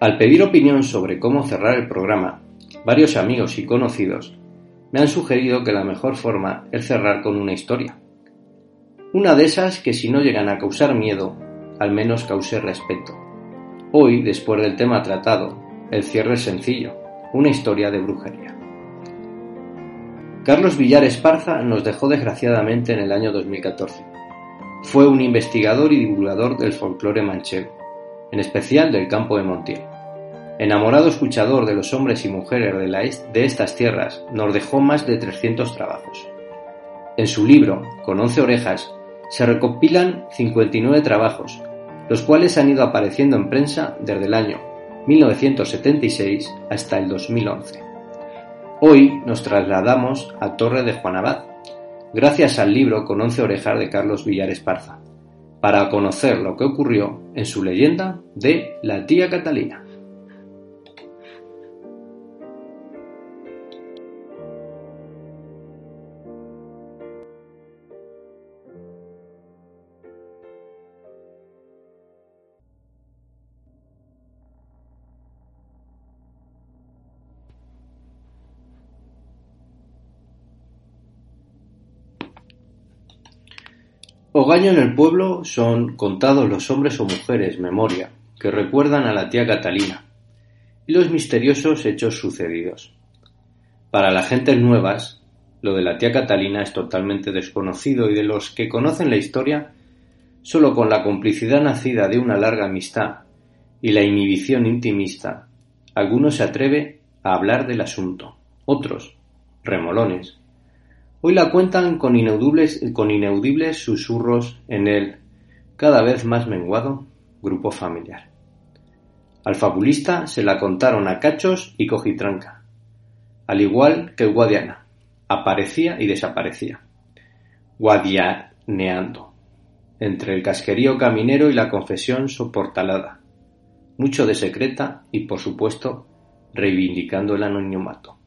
Al pedir opinión sobre cómo cerrar el programa, varios amigos y conocidos me han sugerido que la mejor forma es cerrar con una historia. Una de esas que si no llegan a causar miedo, al menos cause respeto. Hoy, después del tema tratado, el cierre es sencillo, una historia de brujería. Carlos Villar Esparza nos dejó desgraciadamente en el año 2014. Fue un investigador y divulgador del folclore manchego en especial del campo de Montiel. Enamorado escuchador de los hombres y mujeres de, de estas tierras, nos dejó más de 300 trabajos. En su libro, con 11 orejas, se recopilan 59 trabajos, los cuales han ido apareciendo en prensa desde el año 1976 hasta el 2011. Hoy nos trasladamos a Torre de Juanabad, gracias al libro con 11 orejas de Carlos Villar Esparza para conocer lo que ocurrió en su leyenda de la tía Catalina. Ogaño en el pueblo son contados los hombres o mujeres, memoria, que recuerdan a la tía Catalina y los misteriosos hechos sucedidos. Para las gentes nuevas, lo de la tía Catalina es totalmente desconocido y de los que conocen la historia, solo con la complicidad nacida de una larga amistad y la inhibición intimista, algunos se atreve a hablar del asunto, otros, remolones, Hoy la cuentan con inaudibles, con inaudibles susurros en el, cada vez más menguado, grupo familiar. Al fabulista se la contaron a cachos y cojitranca, al igual que Guadiana, aparecía y desaparecía, guadianeando, entre el casquerío caminero y la confesión soportalada, mucho de secreta y, por supuesto, reivindicando el anonimato.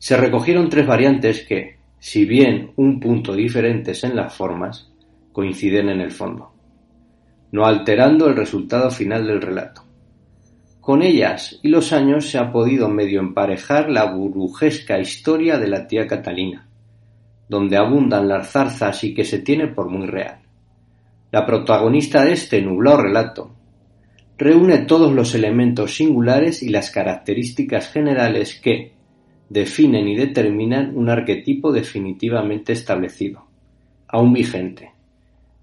Se recogieron tres variantes que, si bien un punto diferentes en las formas, coinciden en el fondo, no alterando el resultado final del relato. Con ellas y los años se ha podido medio emparejar la burbujesca historia de la tía Catalina, donde abundan las zarzas y que se tiene por muy real. La protagonista de este nublado relato reúne todos los elementos singulares y las características generales que, definen y determinan un arquetipo definitivamente establecido, aún vigente,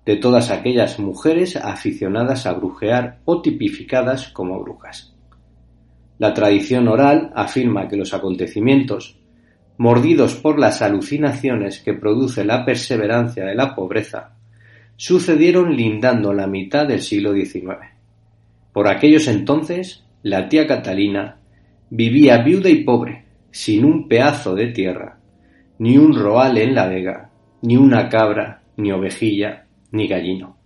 de todas aquellas mujeres aficionadas a brujear o tipificadas como brujas. La tradición oral afirma que los acontecimientos, mordidos por las alucinaciones que produce la perseverancia de la pobreza, sucedieron lindando la mitad del siglo XIX. Por aquellos entonces, la tía Catalina vivía viuda y pobre, sin un pedazo de tierra, ni un roal en la vega, ni una cabra, ni ovejilla, ni gallino,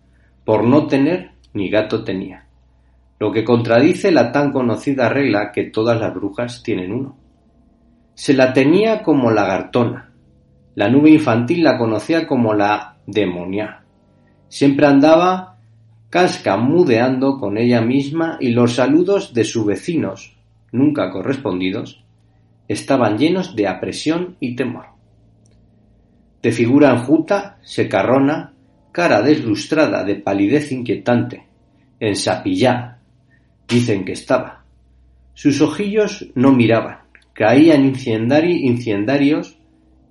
por no tener ni gato tenía, lo que contradice la tan conocida regla que todas las brujas tienen uno. Se la tenía como lagartona, la nube infantil la conocía como la demonia. Siempre andaba cascamudeando con ella misma y los saludos de sus vecinos, nunca correspondidos, estaban llenos de apresión y temor. De figura enjuta, secarrona, cara deslustrada de palidez inquietante, en sapillá, dicen que estaba. Sus ojillos no miraban, caían incendiarios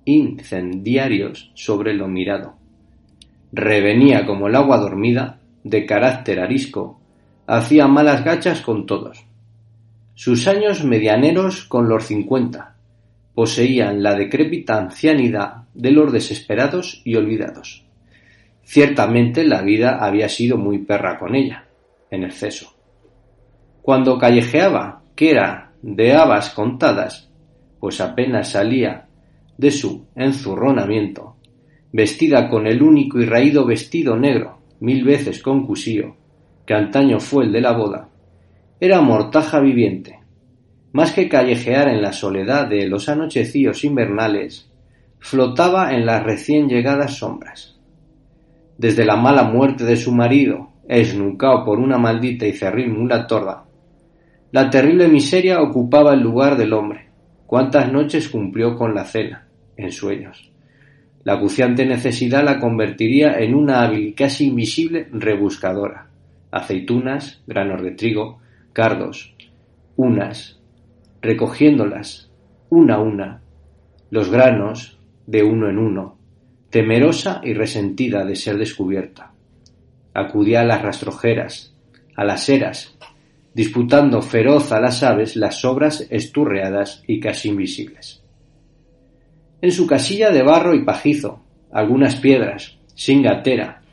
incendiarios sobre lo mirado. Revenía como el agua dormida, de carácter arisco, hacía malas gachas con todos. Sus años medianeros con los cincuenta poseían la decrépita ancianidad de los desesperados y olvidados. Ciertamente la vida había sido muy perra con ella, en exceso. Cuando callejeaba, que era de habas contadas, pues apenas salía de su enzurronamiento, vestida con el único y raído vestido negro, mil veces con cusío, que antaño fue el de la boda, era mortaja viviente. Más que callejear en la soledad de los anochecíos invernales, flotaba en las recién llegadas sombras. Desde la mala muerte de su marido, esnucao por una maldita y cerril mula torda, la terrible miseria ocupaba el lugar del hombre. Cuántas noches cumplió con la cena, en sueños. La acuciante necesidad la convertiría en una hábil casi invisible rebuscadora. Aceitunas, granos de trigo, cardos, unas, recogiéndolas, una a una, los granos, de uno en uno, temerosa y resentida de ser descubierta. Acudía a las rastrojeras, a las eras, disputando feroz a las aves las sobras esturreadas y casi invisibles. En su casilla de barro y pajizo, algunas piedras, sin gatera,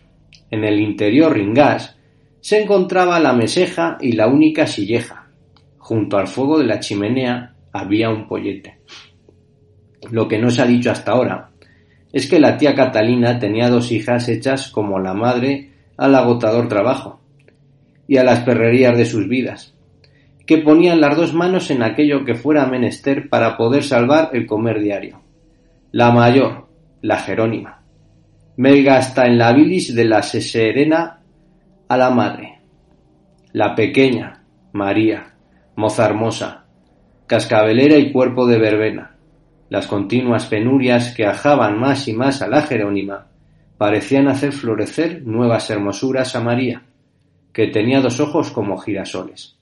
en el interior ringás, se encontraba la meseja y la única silleja. Junto al fuego de la chimenea había un pollete. Lo que no se ha dicho hasta ahora es que la tía Catalina tenía dos hijas hechas como la madre al agotador trabajo, y a las perrerías de sus vidas, que ponían las dos manos en aquello que fuera menester para poder salvar el comer diario. La mayor, la Jerónima, melga hasta en la bilis de la seserena a la madre. La pequeña, María, moza hermosa, cascabelera y cuerpo de verbena. Las continuas penurias que ajaban más y más a la Jerónima parecían hacer florecer nuevas hermosuras a María, que tenía dos ojos como girasoles,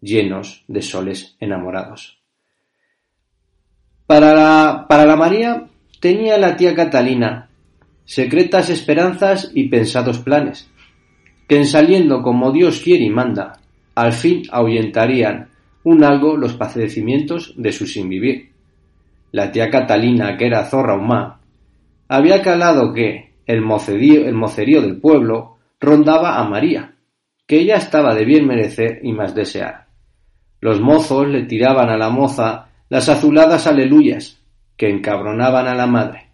llenos de soles enamorados. Para la, para la María tenía la tía Catalina secretas esperanzas y pensados planes, que en saliendo como Dios quiere y manda, al fin ahuyentarían un algo los padecimientos de su sin vivir. La tía Catalina, que era zorra humá, había calado que el mocerío, el mocerío del pueblo rondaba a María, que ella estaba de bien merecer y más desear. Los mozos le tiraban a la moza las azuladas aleluyas, que encabronaban a la madre,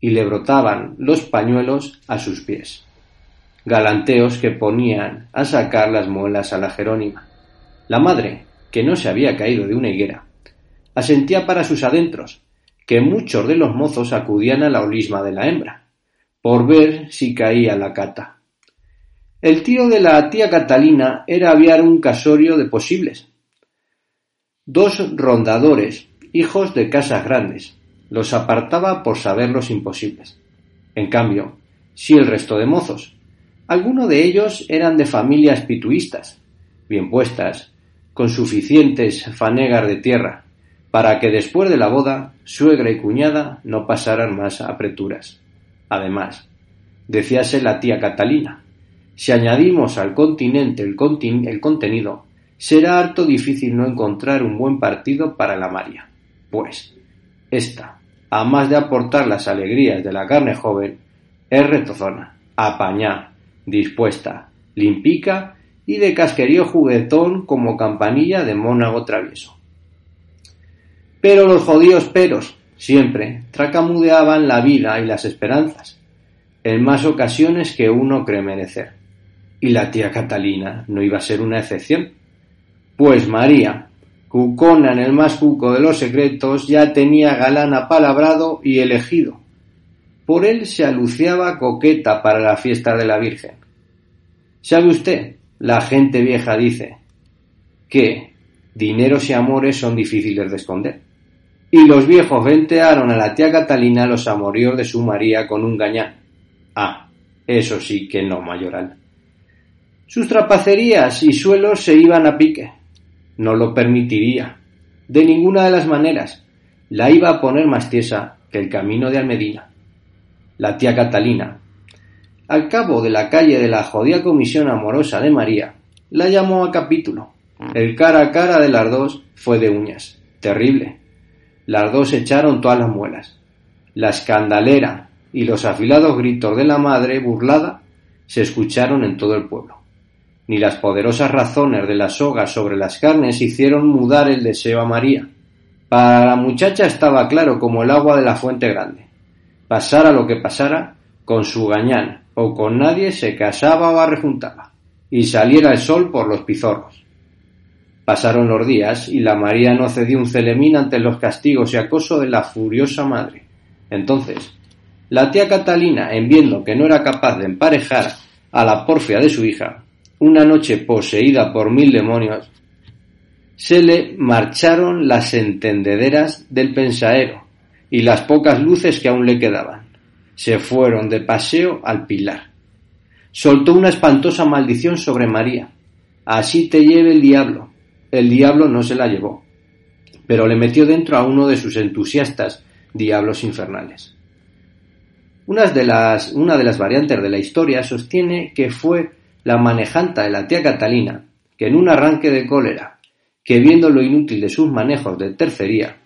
y le brotaban los pañuelos a sus pies. Galanteos que ponían a sacar las muelas a la Jerónima. La madre, que no se había caído de una higuera, asentía para sus adentros, que muchos de los mozos acudían a la olisma de la hembra, por ver si caía la cata. El tío de la tía Catalina era aviar un casorio de posibles. Dos rondadores, hijos de casas grandes, los apartaba por saber los imposibles. En cambio, si el resto de mozos, algunos de ellos eran de familias pituistas, bien puestas, con suficientes fanegas de tierra, para que después de la boda suegra y cuñada no pasaran más apreturas. Además, decíase la tía Catalina, si añadimos al continente el, contenido, será harto difícil no encontrar un buen partido para la María. Pues, esta, a más de aportar las alegrías de la carne joven, es retozona, apañá, dispuesta, limpica y de casquerío juguetón como campanilla de mónago travieso. Pero los jodidos peros, siempre, tracamudeaban la vida y las esperanzas, en más ocasiones que uno cree merecer y la tía Catalina no iba a ser una excepción. Pues María, cucona en el más cuco de los secretos, ya tenía galán apalabrado y elegido. Por él se aluciaba coqueta para la fiesta de la Virgen. ¿Sabe usted? La gente vieja dice que dineros y amores son difíciles de esconder. Y los viejos ventearon a la tía Catalina los amoríos de su María con un gañán. Ah, eso sí que no, mayoral. Sus trapacerías y suelos se iban a pique. No lo permitiría. De ninguna de las maneras. La iba a poner más tiesa que el camino de Almedina. La tía Catalina, al cabo de la calle de la jodida comisión amorosa de María, la llamó a capítulo. El cara a cara de las dos fue de uñas. Terrible. Las dos echaron todas las muelas. La escandalera y los afilados gritos de la madre burlada se escucharon en todo el pueblo. Ni las poderosas razones de la soga sobre las carnes hicieron mudar el deseo a María. Para la muchacha estaba claro como el agua de la fuente grande. Pasara lo que pasara, con su gañán o con nadie se casaba o arrejuntaba, y saliera el sol por los pizorros. Pasaron los días y la María no cedió un celemín ante los castigos y acoso de la furiosa madre. Entonces, la tía Catalina, en viendo que no era capaz de emparejar a la porfia de su hija, una noche poseída por mil demonios, se le marcharon las entendederas del pensaero y las pocas luces que aún le quedaban. Se fueron de paseo al pilar. Soltó una espantosa maldición sobre María. Así te lleve el diablo. El diablo no se la llevó, pero le metió dentro a uno de sus entusiastas diablos infernales. Una de las, una de las variantes de la historia sostiene que fue la manejanta de la tía Catalina, que en un arranque de cólera, que viendo lo inútil de sus manejos de tercería,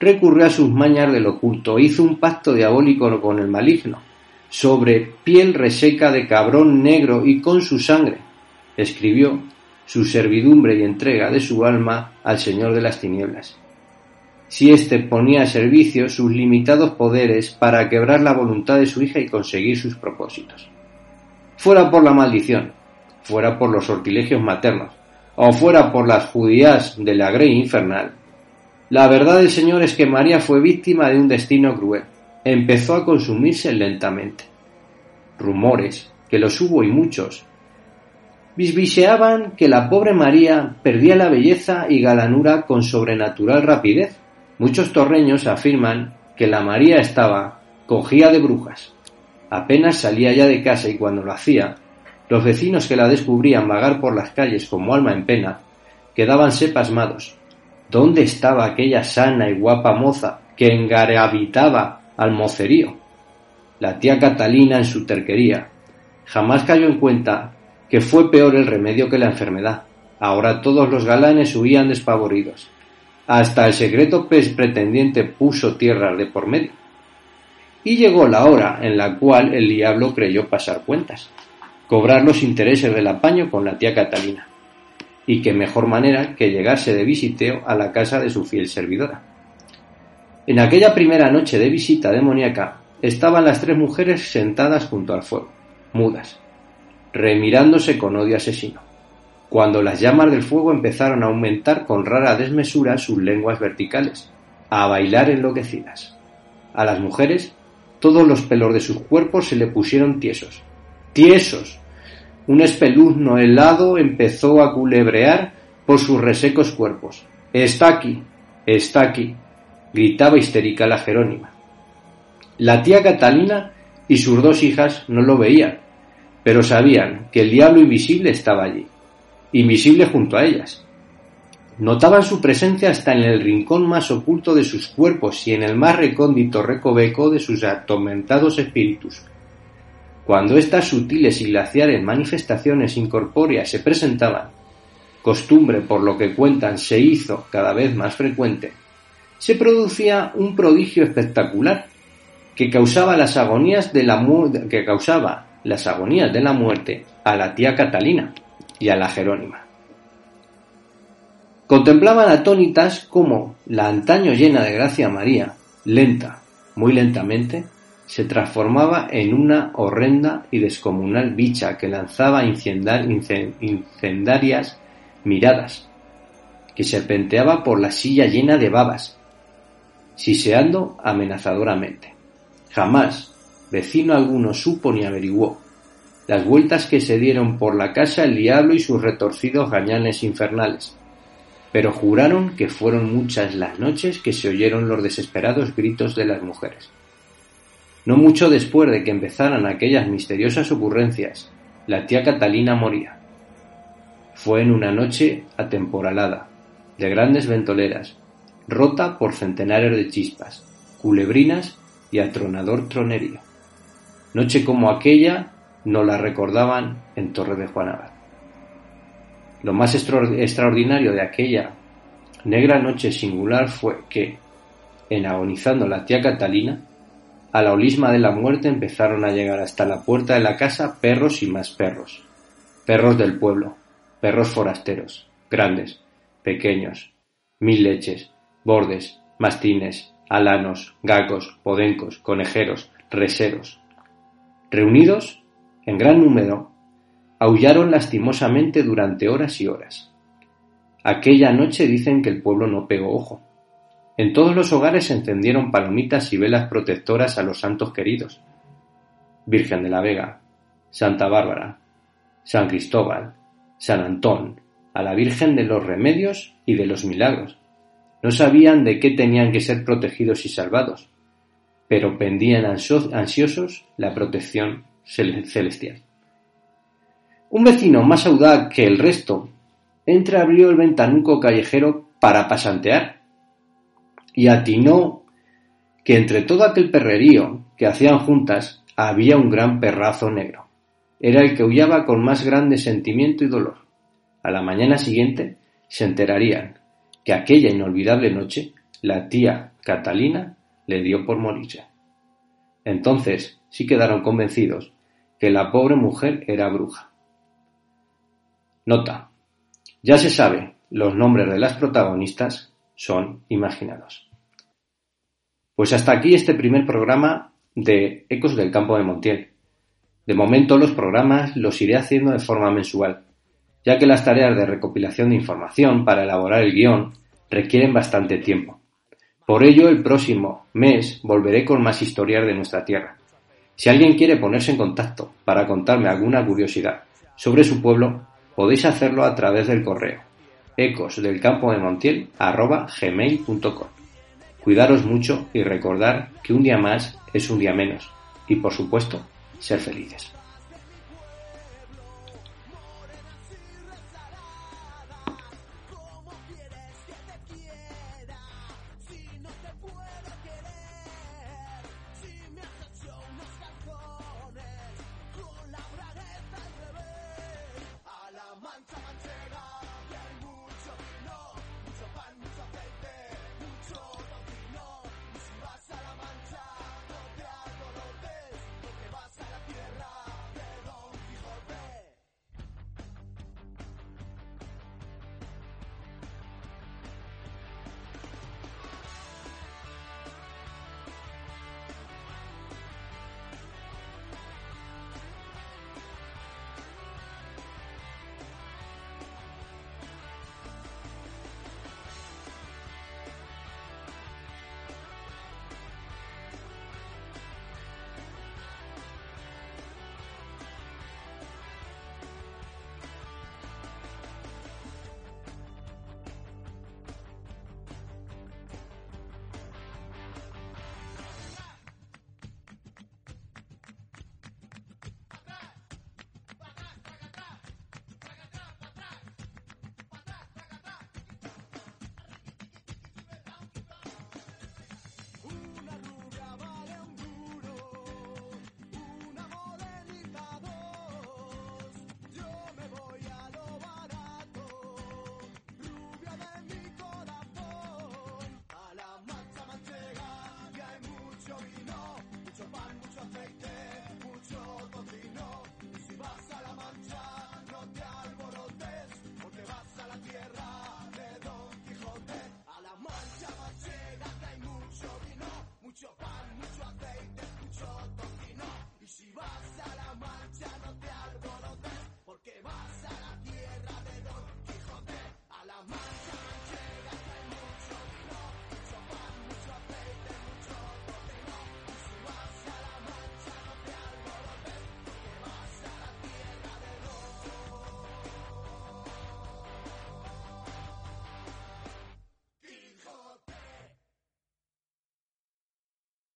recurrió a sus mañas del oculto hizo un pacto diabólico con el maligno, sobre piel reseca de cabrón negro y con su sangre, escribió su servidumbre y entrega de su alma al Señor de las tinieblas. Si éste ponía a servicio sus limitados poderes para quebrar la voluntad de su hija y conseguir sus propósitos. Fuera por la maldición, fuera por los sortilegios maternos, o fuera por las judías de la grey infernal. La verdad del Señor es que María fue víctima de un destino cruel. Empezó a consumirse lentamente. Rumores, que los hubo y muchos, bisbiseaban que la pobre María perdía la belleza y galanura con sobrenatural rapidez. Muchos torreños afirman que la María estaba cogía de brujas. Apenas salía ya de casa y cuando lo hacía, los vecinos que la descubrían vagar por las calles como alma en pena, quedábanse pasmados. ¿Dónde estaba aquella sana y guapa moza que engarabitaba al mocerío? La tía Catalina en su terquería jamás cayó en cuenta que fue peor el remedio que la enfermedad. Ahora todos los galanes huían despavoridos. Hasta el secreto pretendiente puso tierras de por medio. Y llegó la hora en la cual el diablo creyó pasar cuentas cobrar los intereses del apaño con la tía Catalina. Y qué mejor manera que llegarse de visiteo a la casa de su fiel servidora. En aquella primera noche de visita demoníaca estaban las tres mujeres sentadas junto al fuego, mudas, remirándose con odio asesino, cuando las llamas del fuego empezaron a aumentar con rara desmesura sus lenguas verticales, a bailar enloquecidas. A las mujeres todos los pelos de sus cuerpos se le pusieron tiesos, tiesos. Un espeluzno helado empezó a culebrear por sus resecos cuerpos. Está aquí, está aquí, gritaba histérica la Jerónima. La tía Catalina y sus dos hijas no lo veían, pero sabían que el diablo invisible estaba allí, invisible junto a ellas. Notaban su presencia hasta en el rincón más oculto de sus cuerpos y en el más recóndito recoveco de sus atormentados espíritus. Cuando estas sutiles y glaciares manifestaciones incorpóreas se presentaban, costumbre por lo que cuentan se hizo cada vez más frecuente, se producía un prodigio espectacular que causaba las agonías de la que causaba las agonías de la muerte a la tía Catalina y a la Jerónima. Contemplaban atónitas cómo la antaño llena de gracia María, lenta, muy lentamente, se transformaba en una horrenda y descomunal bicha que lanzaba incendarias miradas, que serpenteaba por la silla llena de babas, siseando amenazadoramente. Jamás vecino alguno supo ni averiguó las vueltas que se dieron por la casa el diablo y sus retorcidos gañanes infernales, pero juraron que fueron muchas las noches que se oyeron los desesperados gritos de las mujeres. No mucho después de que empezaran aquellas misteriosas ocurrencias, la tía Catalina moría. Fue en una noche atemporalada, de grandes ventoleras, rota por centenares de chispas, culebrinas y atronador tronerío. Noche como aquella no la recordaban en Torre de Juan Lo más extraordinario de aquella negra noche singular fue que, en agonizando la tía Catalina, a la olisma de la muerte empezaron a llegar hasta la puerta de la casa perros y más perros. Perros del pueblo, perros forasteros, grandes, pequeños, mil leches, bordes, mastines, alanos, gacos, podencos, conejeros, reseros. Reunidos, en gran número, aullaron lastimosamente durante horas y horas. Aquella noche dicen que el pueblo no pegó ojo. En todos los hogares se encendieron palomitas y velas protectoras a los santos queridos. Virgen de la Vega, Santa Bárbara, San Cristóbal, San Antón, a la Virgen de los Remedios y de los Milagros. No sabían de qué tenían que ser protegidos y salvados, pero pendían ansiosos la protección celestial. Un vecino más audaz que el resto entreabrió el ventanuco callejero para pasantear y atinó que entre todo aquel perrerío que hacían juntas había un gran perrazo negro. Era el que huyaba con más grande sentimiento y dolor. A la mañana siguiente se enterarían que aquella inolvidable noche la tía Catalina le dio por morirse. Entonces sí quedaron convencidos que la pobre mujer era bruja. Nota. Ya se sabe, los nombres de las protagonistas son imaginados. Pues hasta aquí este primer programa de Ecos del Campo de Montiel. De momento los programas los iré haciendo de forma mensual, ya que las tareas de recopilación de información para elaborar el guion requieren bastante tiempo. Por ello, el próximo mes volveré con más historias de nuestra tierra. Si alguien quiere ponerse en contacto para contarme alguna curiosidad sobre su pueblo, podéis hacerlo a través del correo ecosdelcampodemontiel.com. Cuidaros mucho y recordar que un día más es un día menos. Y por supuesto, ser felices.